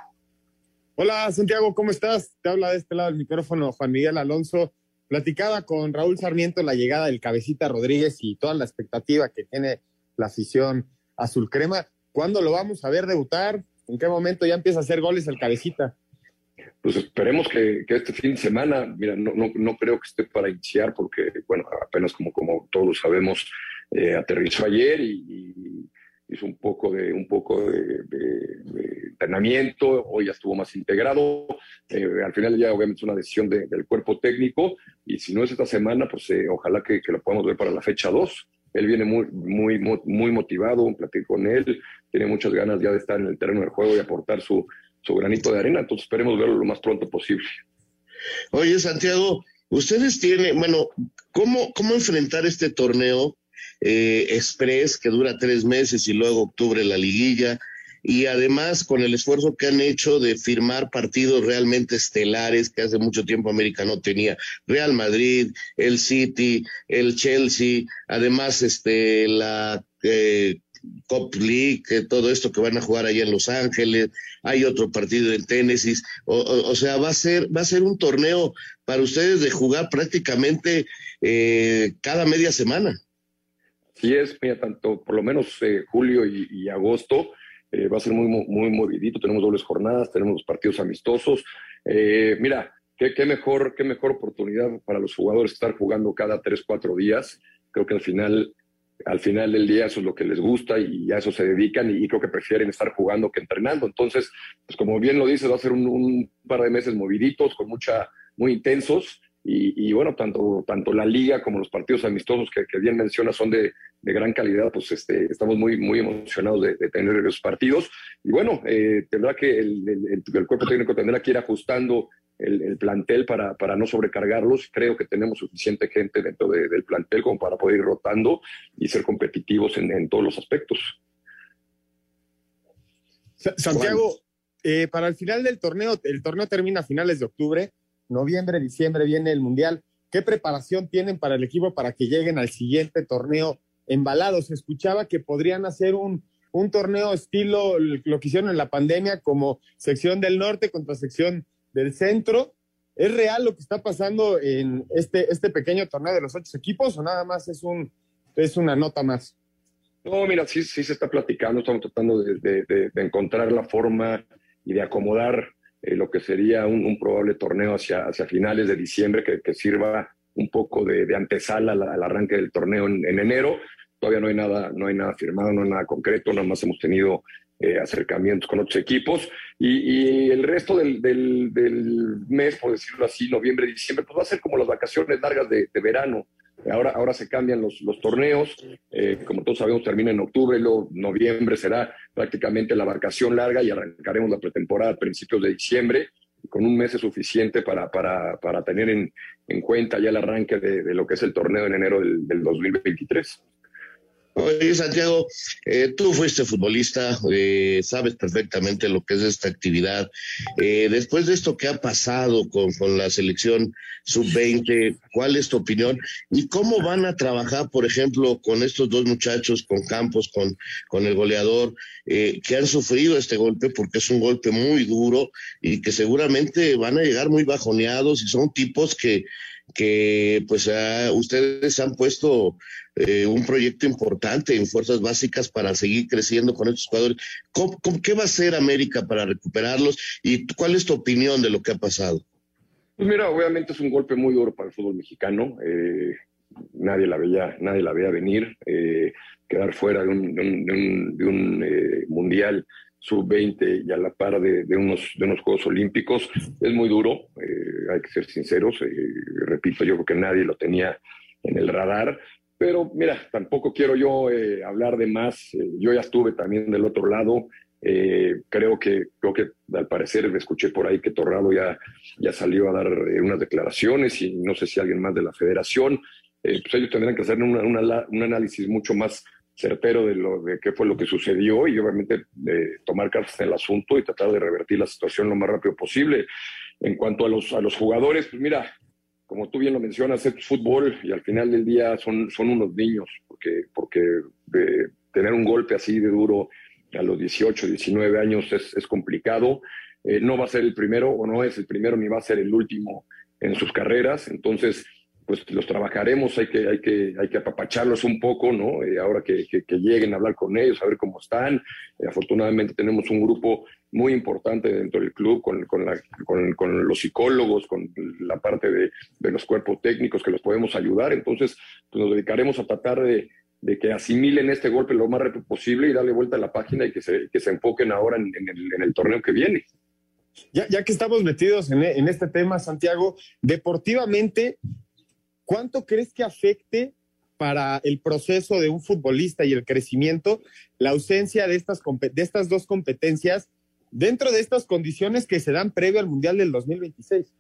Hola Santiago, ¿cómo estás? Te habla de este lado del micrófono Juan Miguel Alonso. Platicada con Raúl Sarmiento la llegada del Cabecita Rodríguez y toda la expectativa que tiene la afición azul crema. ¿Cuándo lo vamos a ver debutar? ¿En qué momento ya empieza a hacer goles el Cabecita? Pues esperemos que, que, este fin de semana, mira, no, no, no, creo que esté para iniciar porque, bueno, apenas como, como todos sabemos, eh, aterrizó ayer y, y, hizo un poco de, un poco de, de, de entrenamiento, hoy ya estuvo más integrado, eh, al final ya obviamente es una decisión del cuerpo técnico y si no es esta semana, pues eh, ojalá que, que, lo podamos ver para la fecha 2. Él viene muy, muy, muy motivado, platiqué con él, tiene muchas ganas ya de estar en el terreno del juego y aportar su, su granito de arena, entonces esperemos verlo lo más pronto posible. Oye, Santiago, ustedes tienen, bueno, ¿cómo, cómo enfrentar este torneo eh, express que dura tres meses y luego octubre la liguilla? Y además con el esfuerzo que han hecho de firmar partidos realmente estelares que hace mucho tiempo América no tenía. Real Madrid, el City, el Chelsea, además este, la... Eh, Cup League, todo esto que van a jugar allá en Los Ángeles, hay otro partido en Tennessee, o, sea, va a ser, va a ser un torneo para ustedes de jugar prácticamente eh, cada media semana. Sí es, mira, tanto por lo menos eh, julio y, agosto eh, va a ser muy, muy movidito, tenemos dobles jornadas, tenemos partidos amistosos. mira, qué, mejor, qué mejor oportunidad para los jugadores estar jugando cada tres, cuatro días. Creo que al final al final del día eso es lo que les gusta y a eso se dedican y, creo que prefieren estar jugando que entrenando. Entonces, pues como bien lo dices, va a ser un, par de meses moviditos, con mucha, muy intensos. Y, bueno, tanto, tanto la liga como los partidos amistosos que, bien menciona son de, gran calidad, pues este, estamos muy, muy emocionados de, tener esos partidos. Y bueno, eh, tendrá que el, el, cuerpo técnico tendrá que ir ajustando el, plantel para, para, no sobrecargarlos. Creo que tenemos suficiente gente dentro del plantel como para poder ir rotando y ser competitivos en, todos los aspectos. Santiago, eh, para el final del torneo, el torneo termina a finales de octubre, noviembre, diciembre viene el Mundial. ¿Qué preparación tienen para el equipo para que lleguen al siguiente torneo embalados? Escuchaba que podrían hacer un, un torneo estilo lo que hicieron en la pandemia como sección del norte contra sección del centro. ¿Es real lo que está pasando en este, este pequeño torneo de los ocho equipos o nada más es, un, es una nota más? No, mira, sí, sí se está platicando, estamos tratando de, encontrar la forma y de acomodar eh, lo que sería un, probable torneo hacia, hacia finales de diciembre que, sirva un poco de, antesala al, arranque del torneo en, en, enero. Todavía no hay nada, no hay nada firmado, no hay nada concreto, nada más hemos tenido eh, acercamientos con otros equipos. Y, el resto del, del, mes, por decirlo así, noviembre, diciembre, pues va a ser como las vacaciones largas de, verano. Ahora, ahora se cambian los, los torneos, eh, como todos sabemos, termina en octubre, luego noviembre será prácticamente la vacación larga y arrancaremos la pretemporada a principios de diciembre, con un mes es suficiente para, para, para tener en, en, cuenta ya el arranque de, de, lo que es el torneo en enero del, del 2023. Oye, Santiago, eh, tú fuiste futbolista, eh, sabes perfectamente lo que es esta actividad. Eh, después de esto que ha pasado con, con la selección sub-20, ¿cuál es tu opinión? ¿Y cómo van a trabajar, por ejemplo, con estos dos muchachos, con Campos, con, con el goleador, que han sufrido este golpe, porque es un golpe muy duro y que seguramente van a llegar muy bajoneados y son tipos que que pues ustedes han puesto eh, un proyecto importante en fuerzas básicas para seguir creciendo con estos jugadores. ¿Cómo, qué va a hacer América para recuperarlos y cuál es tu opinión de lo que ha pasado? Pues mira, obviamente es un golpe muy duro para el fútbol mexicano. Eh, nadie la veía, nadie la veía venir. Eh, quedar fuera de un, de un, mundial sub-20 y a la par de, unos, de unos Juegos Olímpicos. Es muy duro, hay que ser sinceros. repito, yo creo que nadie lo tenía en el radar. Pero mira, tampoco quiero yo eh, hablar de más. Eh, yo ya estuve también del otro lado. Eh, creo que creo que al parecer escuché por ahí que Torrado ya, ya salió a dar unas declaraciones y no sé si alguien más de la federación. pues ellos tendrán que hacer un análisis mucho más certero de lo de qué fue lo que sucedió y obviamente tomar cartas en el asunto y tratar de revertir la situación lo más rápido posible. En cuanto a los, a los jugadores, pues mira, como tú bien lo mencionas, es fútbol y al final del día son, son unos niños, porque, porque de tener un golpe así de duro a los 18, 19 años es, es complicado. Eh, no va a ser el primero o no es el primero ni va a ser el último en sus carreras. Entonces, pues los trabajaremos, hay que, hay que, hay que apapacharlos un poco, ¿no? Eh, ahora que, que, lleguen a hablar con ellos, a ver cómo están. Eh, afortunadamente tenemos un grupo muy importante dentro del club con, con, la, con, con los psicólogos, con la parte de, de, los cuerpos técnicos que los podemos ayudar. Entonces, pues nos dedicaremos a tratar de, de, que asimilen este golpe lo más rápido posible y darle vuelta a la página y que se, que se enfoquen ahora en, en, el, en el torneo que viene. Ya, ya, que estamos metidos en, en, este tema, Santiago, deportivamente, ¿cuánto crees que afecte para el proceso de un futbolista y el crecimiento la ausencia de estas, de estas dos competencias dentro de estas condiciones que se dan previo al Mundial del 2026?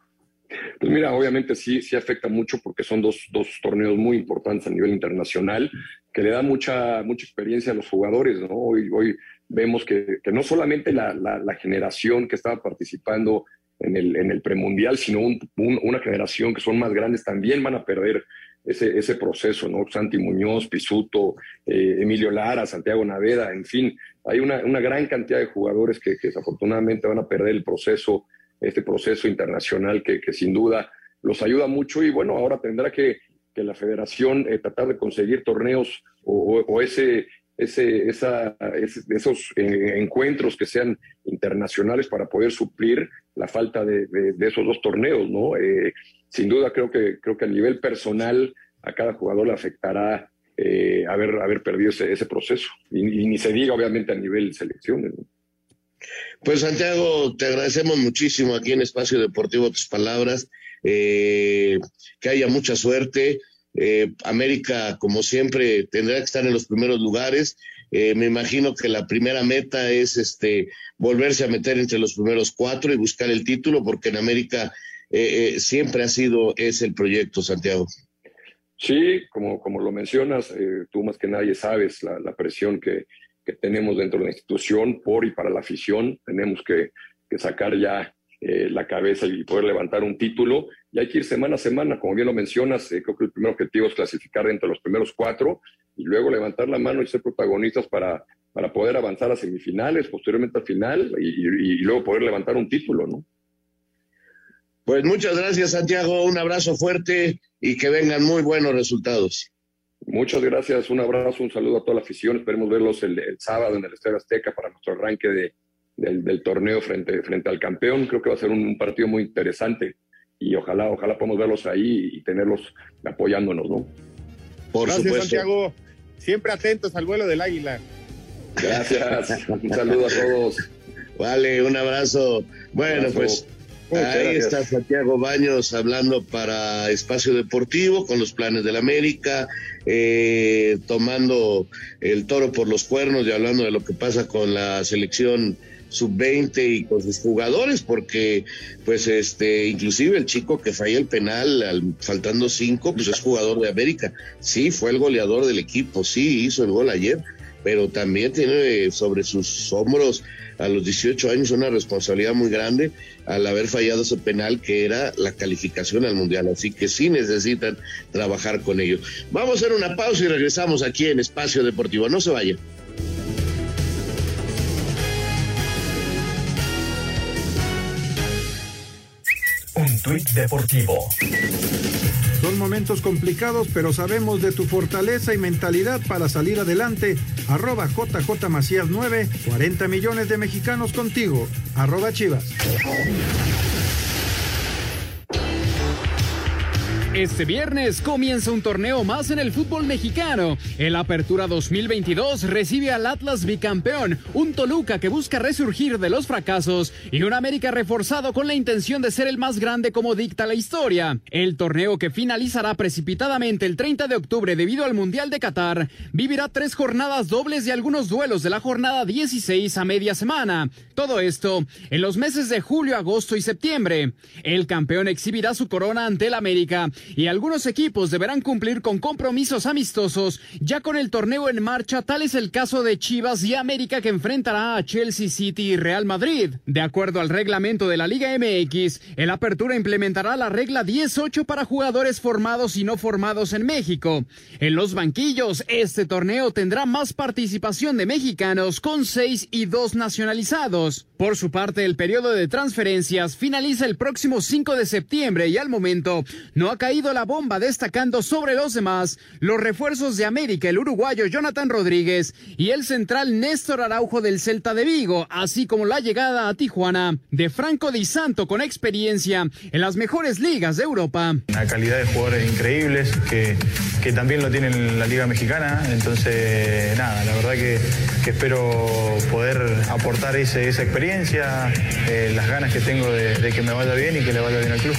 Pues mira, obviamente sí, sí afecta mucho porque son dos, dos torneos muy importantes a nivel internacional que le da mucha, mucha experiencia a los jugadores, ¿no? Hoy, vemos que, que no solamente la, la, generación que estaba participando en el, en el premundial, sino una generación que son más grandes también van a perder ese, ese proceso, ¿no? Santi Muñoz, Pisuto, eh, Emilio Lara, Santiago Naveda, en fin, hay una, una gran cantidad de jugadores que, desafortunadamente van a perder el proceso, este proceso internacional que, que sin duda los ayuda mucho y bueno, ahora tendrá que, que la federación eh, tratar de conseguir torneos o, ese, ese, esa, esos eh, encuentros que sean internacionales para poder suplir la falta de, esos dos torneos, ¿no? Eh, sin duda creo que, creo que a nivel personal a cada jugador le afectará eh, haber, haber perdido ese, proceso. Y, ni se diga, obviamente, a nivel selecciones. ¿no? Pues Santiago, te agradecemos muchísimo aquí en Espacio Deportivo tus palabras. Que haya mucha suerte. Eh, América, como siempre, tendrá que estar en los primeros lugares. Eh, me imagino que la primera meta es este volverse a meter entre los primeros cuatro y buscar el título, porque en América eh, eh, siempre ha sido ese el proyecto, Santiago. Sí, como, como lo mencionas, eh, tú más que nadie sabes la, la presión que, que, tenemos dentro de la institución por y para la afición. Tenemos que, que sacar ya la cabeza y poder levantar un título. Y hay que ir semana a semana, como bien lo mencionas, eh, creo que el primer objetivo es clasificar entre los primeros cuatro y luego levantar la mano y ser protagonistas para, para poder avanzar a semifinales, posteriormente al final y, y, y luego poder levantar un título, ¿no? Pues muchas gracias, Santiago. Un abrazo fuerte y que vengan muy buenos resultados. Muchas gracias, un abrazo, un saludo a toda la afición. Esperemos verlos el, el sábado en el Estadio Azteca para nuestro arranque de, del, del, torneo frente, frente al campeón. Creo que va a ser un, un, partido muy interesante y ojalá, ojalá podamos verlos ahí y tenerlos apoyándonos, ¿no? Por gracias, supuesto. Santiago. Siempre atentos al vuelo del águila. Gracias. *laughs* un saludo a todos. Vale, un abrazo. Bueno, abrazo. pues Muchas Ahí gracias. está Santiago Baños hablando para Espacio Deportivo con los planes del América, eh, tomando el toro por los cuernos y hablando de lo que pasa con la selección sub-20 y con sus jugadores, porque pues este, inclusive el chico que falla el penal al, faltando cinco, pues es jugador de América. Sí, fue el goleador del equipo, sí, hizo el gol ayer, pero también tiene sobre sus hombros a los 18 años una responsabilidad muy grande al haber fallado ese penal que era la calificación al Mundial. Así que sí necesitan trabajar con ellos. Vamos a hacer una pausa y regresamos aquí en Espacio Deportivo. No se vayan. Tuit deportivo. Son momentos complicados, pero sabemos de tu fortaleza y mentalidad para salir adelante. Arroba JJ Macías 9, 40 millones de mexicanos contigo. Arroba Chivas. Este viernes comienza un torneo más en el fútbol mexicano. El Apertura 2022 recibe al Atlas bicampeón, un Toluca que busca resurgir de los fracasos y un América reforzado con la intención de ser el más grande como dicta la historia. El torneo que finalizará precipitadamente el 30 de octubre debido al Mundial de Qatar vivirá tres jornadas dobles y algunos duelos de la jornada 16 a media semana. Todo esto en los meses de julio, agosto y septiembre. El campeón exhibirá su corona ante el América y algunos equipos deberán cumplir con compromisos amistosos ya con el torneo en marcha, tal es el caso de Chivas y América que enfrentará a Chelsea City y Real Madrid. De acuerdo al reglamento de la Liga MX, el Apertura implementará la regla 18 para jugadores formados y no formados en México. En los banquillos, este torneo tendrá más participación de mexicanos con 6 y 2 nacionalizados. Por su parte, el periodo de transferencias finaliza el próximo 5 de septiembre y al momento no ha caído la bomba destacando sobre los demás los refuerzos de América, el uruguayo Jonathan Rodríguez y el central Néstor Araujo del Celta de Vigo, así como la llegada a Tijuana de Franco Di Santo con experiencia en las mejores ligas de Europa. Una calidad de jugadores increíbles que, que también lo tienen la Liga Mexicana, entonces nada, la verdad que, que espero poder aportar ese, esa experiencia, eh, las ganas que tengo de, de que me vaya bien y que le vaya bien al club.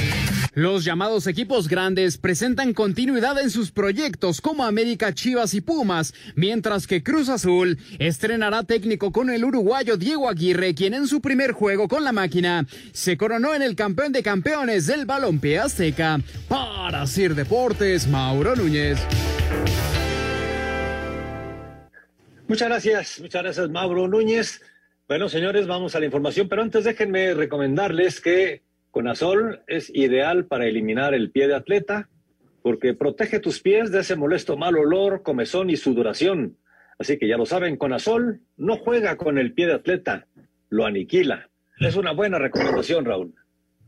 Los llamados equipos grandes presentan continuidad en sus proyectos como América, Chivas y Pumas, mientras que Cruz Azul estrenará técnico con el uruguayo Diego Aguirre, quien en su primer juego con la máquina se coronó en el campeón de campeones del balompié azteca. Para Sir Deportes, Mauro Núñez. Muchas gracias, muchas gracias Mauro Núñez. Bueno, señores, vamos a la información, pero antes déjenme recomendarles que Conazol es ideal para eliminar el pie de atleta, porque protege tus pies de ese molesto mal olor, comezón y sudoración. Así que ya lo saben, con Azol no juega con el pie de atleta, lo aniquila. Es una buena recomendación, Raúl.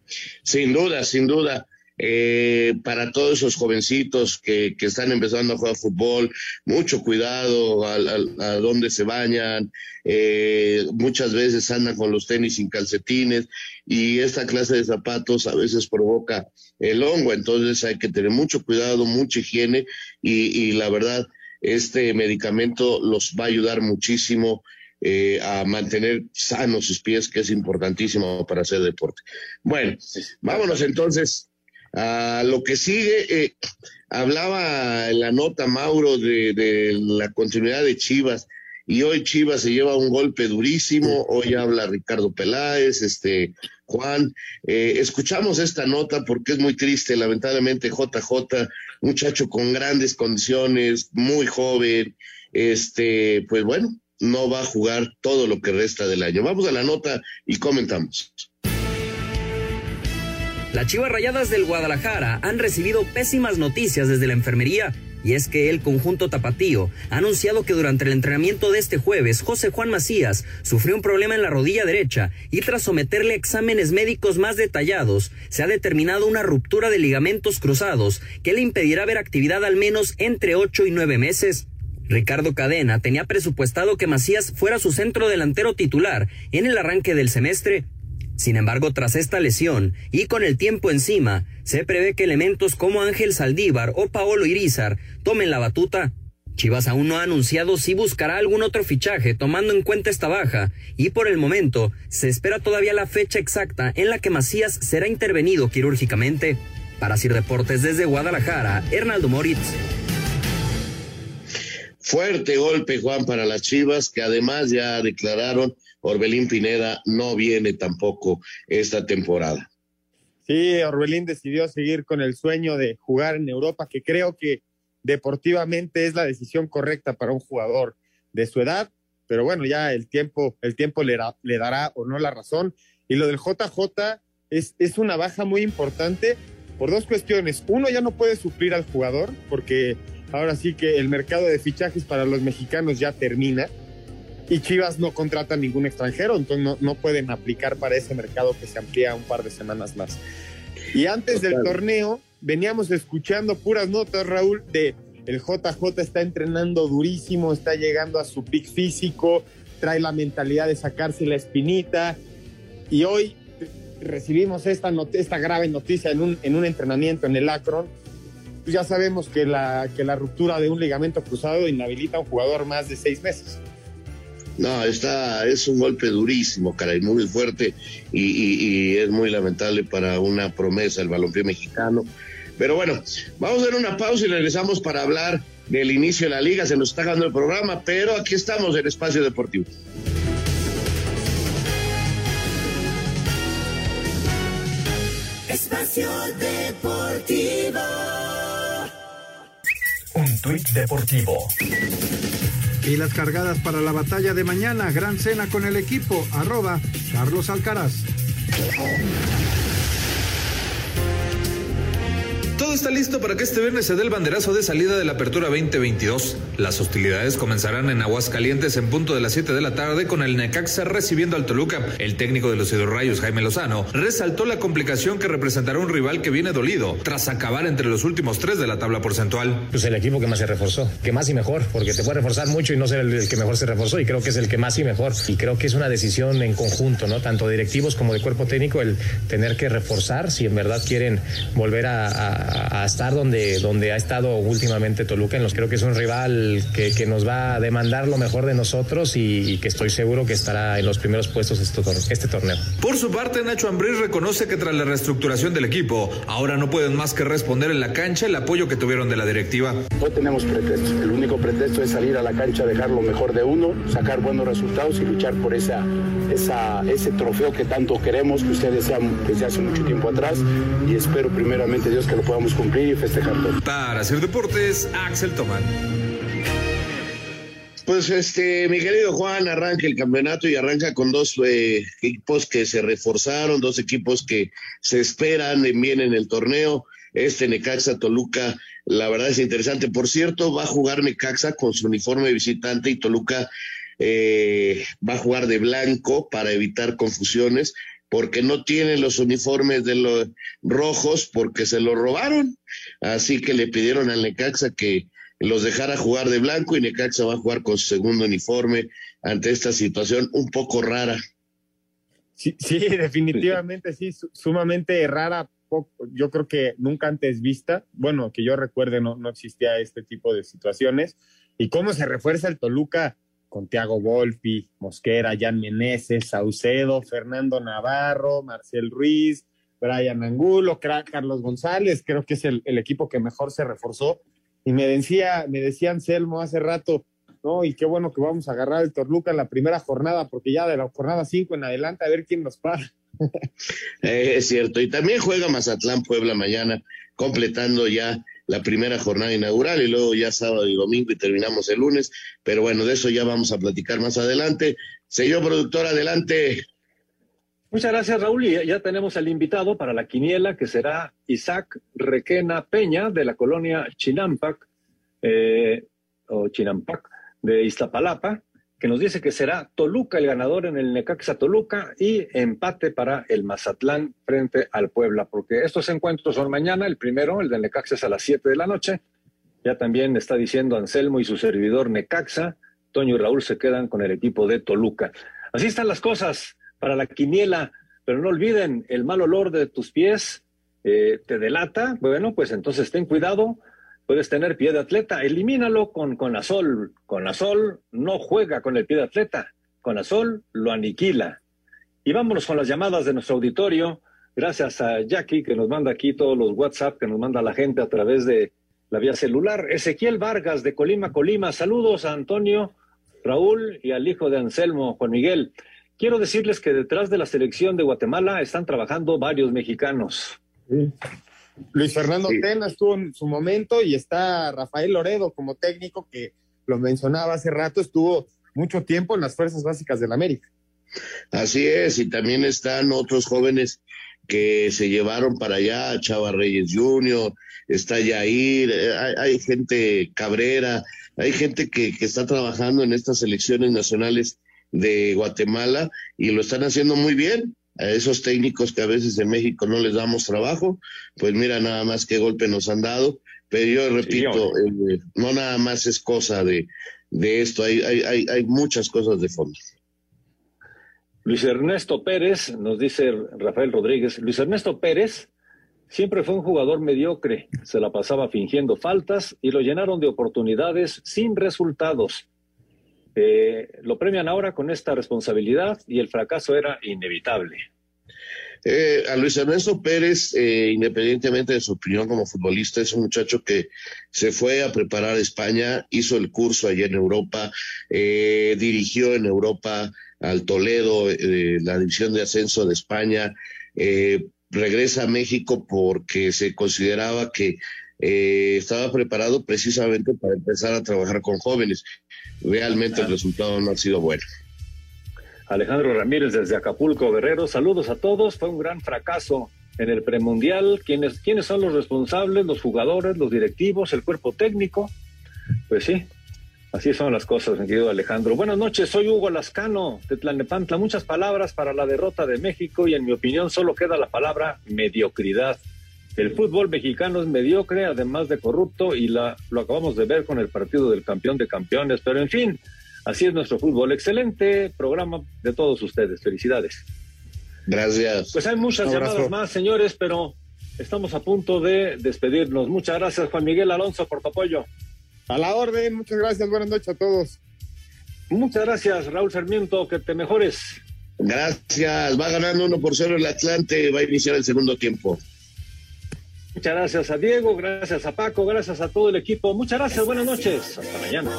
Sin duda, sin duda. Eh, para todos esos jovencitos que, que, están empezando a jugar fútbol, mucho cuidado a, a, a dónde se bañan, eh, muchas veces andan con los tenis sin calcetines y esta clase de zapatos a veces provoca el hongo, entonces hay que tener mucho cuidado, mucha higiene y, y la verdad, este medicamento los va a ayudar muchísimo eh, a mantener sanos sus pies, que es importantísimo para hacer deporte. Bueno, vámonos entonces a lo que sigue. Eh, hablaba en la nota Mauro de, de, la continuidad de Chivas y hoy Chivas se lleva un golpe durísimo. Hoy habla Ricardo Peláez, este Juan. Eh, escuchamos esta nota porque es muy triste, lamentablemente JJ, muchacho con grandes condiciones, muy joven, este, pues bueno, no va a jugar todo lo que resta del año. Vamos a la nota y comentamos. Las Chivas Rayadas del Guadalajara han recibido pésimas noticias desde la enfermería. Y es que el conjunto tapatío ha anunciado que durante el entrenamiento de este jueves, José Juan Macías sufrió un problema en la rodilla derecha y tras someterle exámenes médicos más detallados, se ha determinado una ruptura de ligamentos cruzados que le impedirá ver actividad al menos entre 8 y 9 meses. Ricardo Cadena tenía presupuestado que Macías fuera su centro delantero titular en el arranque del semestre, sin embargo, tras esta lesión y con el tiempo encima, se prevé que elementos como Ángel Saldívar o Paolo Irizar tomen la batuta. Chivas aún no ha anunciado si buscará algún otro fichaje tomando en cuenta esta baja y por el momento se espera todavía la fecha exacta en la que Macías será intervenido quirúrgicamente. Para Sir Deportes desde Guadalajara, Hernaldo Moritz. Fuerte golpe, Juan, para las Chivas, que además ya declararon Orbelín Pineda no viene tampoco esta temporada. Sí, Orbelín decidió seguir con el sueño de jugar en Europa, que creo que deportivamente es la decisión correcta para un jugador de su edad, pero bueno, ya el tiempo, el tiempo le, dará o no la razón. Y lo del JJ es, es una baja muy importante por dos cuestiones. Uno, ya no puede suplir al jugador, porque ahora sí que el mercado de fichajes para los mexicanos ya termina y Chivas no contrata ningún extranjero, entonces no, no, pueden aplicar para ese mercado que se amplía un par de semanas más. Y antes del torneo, veníamos escuchando puras notas, Raúl, de el JJ está entrenando durísimo, está llegando a su pick físico, trae la mentalidad de sacarse la espinita, y hoy recibimos esta, esta grave noticia en un, en un entrenamiento en el Akron, pues ya sabemos que la, que la ruptura de un ligamento cruzado inhabilita a un jugador más de seis meses. No, está, es un golpe durísimo, caray, muy fuerte y, y, y, es muy lamentable para una promesa el balompié mexicano. Pero bueno, vamos a dar una pausa y regresamos para hablar del inicio de la liga. Se nos está acabando el programa, pero aquí estamos en Espacio Deportivo. Espacio Deportivo. Un tuit deportivo. Y las cargadas para la batalla de mañana, gran cena con el equipo, arroba Carlos Alcaraz. Todo está listo para que este viernes se dé el banderazo de salida de la Apertura 2022. Las hostilidades comenzarán en Aguascalientes en punto de las 7 de la tarde con el Necaxa recibiendo al Toluca. El técnico de los Rayos, Jaime Lozano, resaltó la complicación que representará un rival que viene dolido tras acabar entre los últimos tres de la tabla porcentual. Pues el equipo que más se reforzó, que más y mejor, porque te puede reforzar mucho y no ser el, que mejor se reforzó y creo que es el que más y mejor. Y creo que es una decisión en conjunto, ¿no? Tanto directivos como de cuerpo técnico el tener que reforzar si en verdad quieren volver a a, estar donde, donde ha estado últimamente Toluca. En los, creo que es un rival que, que nos va a demandar lo mejor de nosotros y, y, que estoy seguro que estará en los primeros puestos este, este torneo. Por su parte, Nacho Ambriz reconoce que tras la reestructuración del equipo, ahora no pueden más que responder en la cancha el apoyo que tuvieron de la directiva. No tenemos pretexto. El único pretexto es salir a la cancha, dejar lo mejor de uno, sacar buenos resultados y luchar por esa, esa, ese trofeo que tanto queremos, que ustedes desean desde hace mucho tiempo atrás y espero primeramente Dios que lo podamos cumplir y festejar todo. Para hacer deportes, Axel Tomán. Pues este, mi querido Juan, arranca el campeonato y arranca con dos eh, equipos que se reforzaron, dos equipos que se esperan bien en el torneo. este Necaxa Toluca, la verdad es interesante. Por cierto, va a jugar Necaxa con su uniforme visitante y Toluca eh, va a jugar de blanco para evitar confusiones porque no tienen los uniformes de los rojos porque se los robaron. Así que le pidieron al Necaxa que los dejara jugar de blanco y Necaxa va a jugar con su segundo uniforme ante esta situación un poco rara. Sí, sí *laughs* definitivamente sí, sumamente rara. Yo creo que nunca antes vista. Bueno, que yo recuerde, no, no existía este tipo de situaciones. Y cómo se refuerza el Toluca con Tiago Volpi, Mosquera, Jan Meneses, Saucedo, Fernando Navarro, Marcel Ruiz, Brian Angulo, Carlos González, creo que es el, equipo que mejor se reforzó. Y me decía, me decía Anselmo hace rato, no, y qué bueno que vamos a agarrar el Torluca en la primera jornada, porque ya de la jornada 5 en adelante, a ver quién nos para. *laughs* Eh, es cierto, y también juega Mazatlán Puebla mañana, completando ya la primera jornada inaugural y luego ya sábado y domingo y terminamos el lunes. Pero bueno, de eso ya vamos a platicar más adelante. Señor productor, adelante. Muchas gracias, Raúl. Y ya tenemos al invitado para la quiniela, que será Isaac Requena Peña, de la colonia Chinampac, eh, o Chinampac, de Iztapalapa que nos dice que será Toluca el ganador en el Necaxa Toluca y empate para el Mazatlán frente al Puebla, porque estos encuentros son mañana, el primero, el del Necaxa es a las 7 de la noche, ya también está diciendo Anselmo y su servidor Necaxa, Toño y Raúl se quedan con el equipo de Toluca. Así están las cosas para la quiniela, pero no olviden, el mal olor de tus pies eh, te delata, bueno, pues entonces ten cuidado, puedes tener pie de atleta, elimínalo con con Con Azol no juega con el pie de atleta, con Azol lo aniquila. Y vámonos con las llamadas de nuestro auditorio. Gracias a Jackie que nos manda aquí todos los WhatsApp que nos manda la gente a través de la vía celular. Ezequiel Vargas de Colima, Colima. Saludos a Antonio, Raúl y al hijo de Anselmo, Juan Miguel. Quiero decirles que detrás de la selección de Guatemala están trabajando varios mexicanos. Luis Fernando Tena estuvo en su momento y está Rafael Loredo como técnico que lo mencionaba hace rato, estuvo mucho tiempo en las fuerzas básicas del América. Así es, y también están otros jóvenes que se llevaron para allá, Chava Reyes Jr., está Yair, hay, hay gente Cabrera, hay gente que, que está trabajando en estas elecciones nacionales de Guatemala y lo están haciendo muy bien a esos técnicos que a veces en México no les damos trabajo, pues mira nada más qué golpe nos han dado, pero yo repito, eh, no nada más es cosa de, de esto, hay, hay, hay muchas cosas de fondo. Luis Ernesto Pérez, nos dice Rafael Rodríguez, Luis Ernesto Pérez siempre fue un jugador mediocre, se la pasaba fingiendo faltas y lo llenaron de oportunidades sin resultados. Eh, lo premian ahora con esta responsabilidad y el fracaso era inevitable. Eh, a Luis Ernesto Pérez, eh, independientemente de su opinión como futbolista, es un muchacho que se fue a preparar a España, hizo el curso allá en Europa, dirigió en Europa al Toledo, la división de ascenso de España, regresa a México porque se consideraba que estaba preparado precisamente para empezar a trabajar con jóvenes realmente el resultado no ha sido bueno. Alejandro Ramírez desde Acapulco, Guerrero, saludos a todos. Fue un gran fracaso en el premundial. ¿Quiénes, ¿Quiénes son los responsables? Los jugadores, los directivos, el cuerpo técnico. Pues sí, así son las cosas, mi querido Alejandro. Buenas noches, soy Hugo Lascano de Tlanepantla. Muchas palabras para la derrota de México y en mi opinión solo queda la palabra mediocridad. El fútbol mexicano es mediocre, además de corrupto, y la, lo acabamos de ver con el partido del campeón de campeones. Pero en fin, así es nuestro fútbol. Excelente programa de todos ustedes. Felicidades. Gracias. Pues hay muchas llamadas más, señores, pero estamos a punto de despedirnos. Muchas gracias, Juan Miguel Alonso, por tu apoyo. A la orden, muchas gracias. Buenas noches a todos. Muchas gracias, Raúl Sarmiento. Que te mejores. Gracias. Va ganando uno por cero el Atlante. Va a iniciar el segundo tiempo. Muchas gracias a Diego, gracias a Paco, gracias a todo el equipo. Muchas gracias, buenas noches. Hasta mañana.